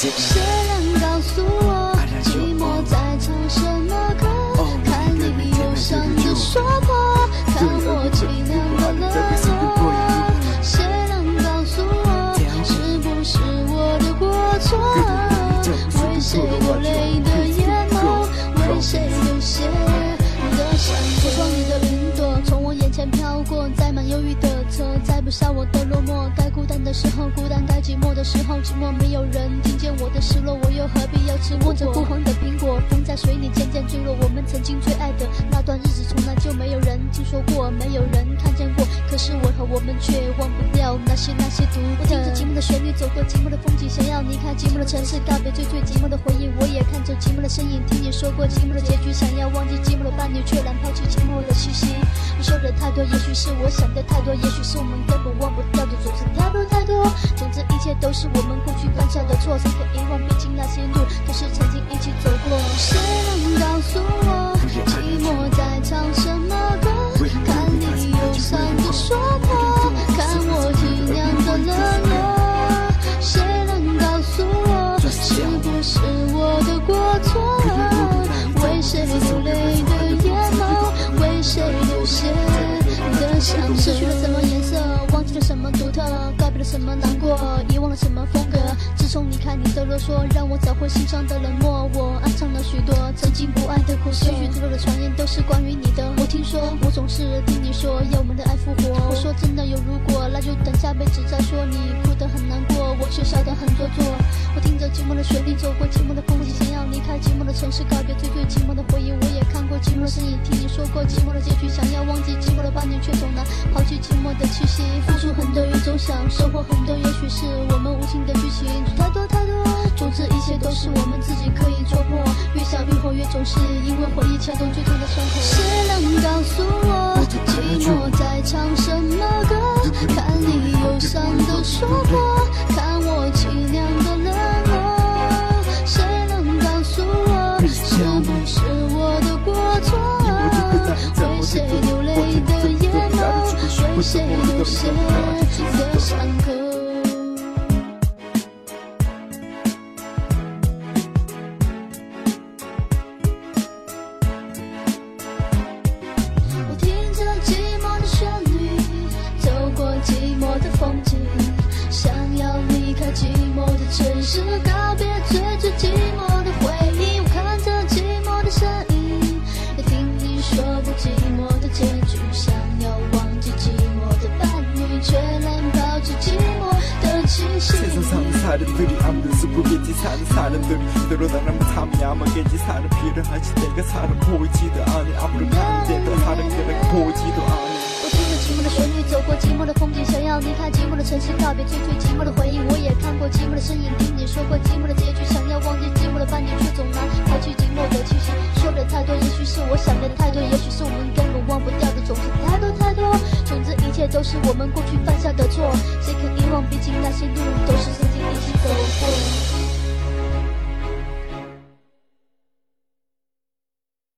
谁能告诉我，寂寞在唱什么歌？看你忧伤的说破，看我凄凉的冷漠。谁能告诉我，是不是我的过错？为谁流泪的眼眸，为谁流血的伤口？窗里的云朵从我眼前飘过，载满忧郁的车，载不下我的落寞。的时候孤单，该寂寞的时候寂寞。没有人听见我的失落，我又何必要吃握着枯黄的苹风在水里渐渐坠落，我们曾经最爱的那段日子，从来就没有人听说过，没有人看见过。可是我和我们却忘不掉那些那些独。我听着寂寞的旋律，走过寂寞的风景，想要离开寂寞的城市，告别最最寂寞的回忆。我也看着寂寞的身影，听你说过寂寞的结局，想要忘记寂寞的伴侣，却难抛弃寂寞的气息。你说的太多，也许是我想的太多，也许是我们根本忘不掉的，总是太多太多。总之一切都是我们过去犯下的错，谁可遗忘？毕竟那些路都是曾经一起走过。什么难过，遗忘了什么风格。自从离开你的啰嗦，让我找回心上的冷漠。我暗藏了许多曾经不爱的苦涩，许许多多的传言都是关于你的。我听说，我总是听你说要我们的爱复活。我说真的有如果，那就等下辈子再说。你哭得很难过，我却笑得很做作。我听着寂寞的旋律，走过寂寞的风景，想要离开寂寞的城市，告别最最寂寞的回忆。我也看过寂寞的身影，听你说过寂寞的结局，想要忘记寂寞的伴侣，却总难抛弃寂寞的气息。付出很多，也总想收获很多，也许是我们无情的剧情，太多太多。总之一切都是我们自己可以戳破，越想越后越总是因为回忆牵动最痛的伤口。谁能告诉我，寂寞在唱什么歌？看你忧伤的说破，看我凄凉的冷漠。谁能告诉我，是不是我眸，为谁流血的사는 사람들이 아무도 모르겠지 사는 사람들 늘어나면 탐이 야망겠지 사람 필요하지 내가 사람 보이지도 않아 아무런 감대도 하는 그런 보이지도 않아 我听着寂寞的旋律，走过寂寞的风景，想要离开寂寞的城市，告别最最寂寞的回忆。我也看过寂寞的身影，听你说过寂寞的结局，想要忘记寂寞的伴侣，却总难抛弃寂寞的气息。说的太多，也许是我想的太多，也许是我们根本忘不掉的，总是太多太多。总之一切都是我们过去犯下的错，谁肯遗忘？毕竟那些路都是曾经一起走过。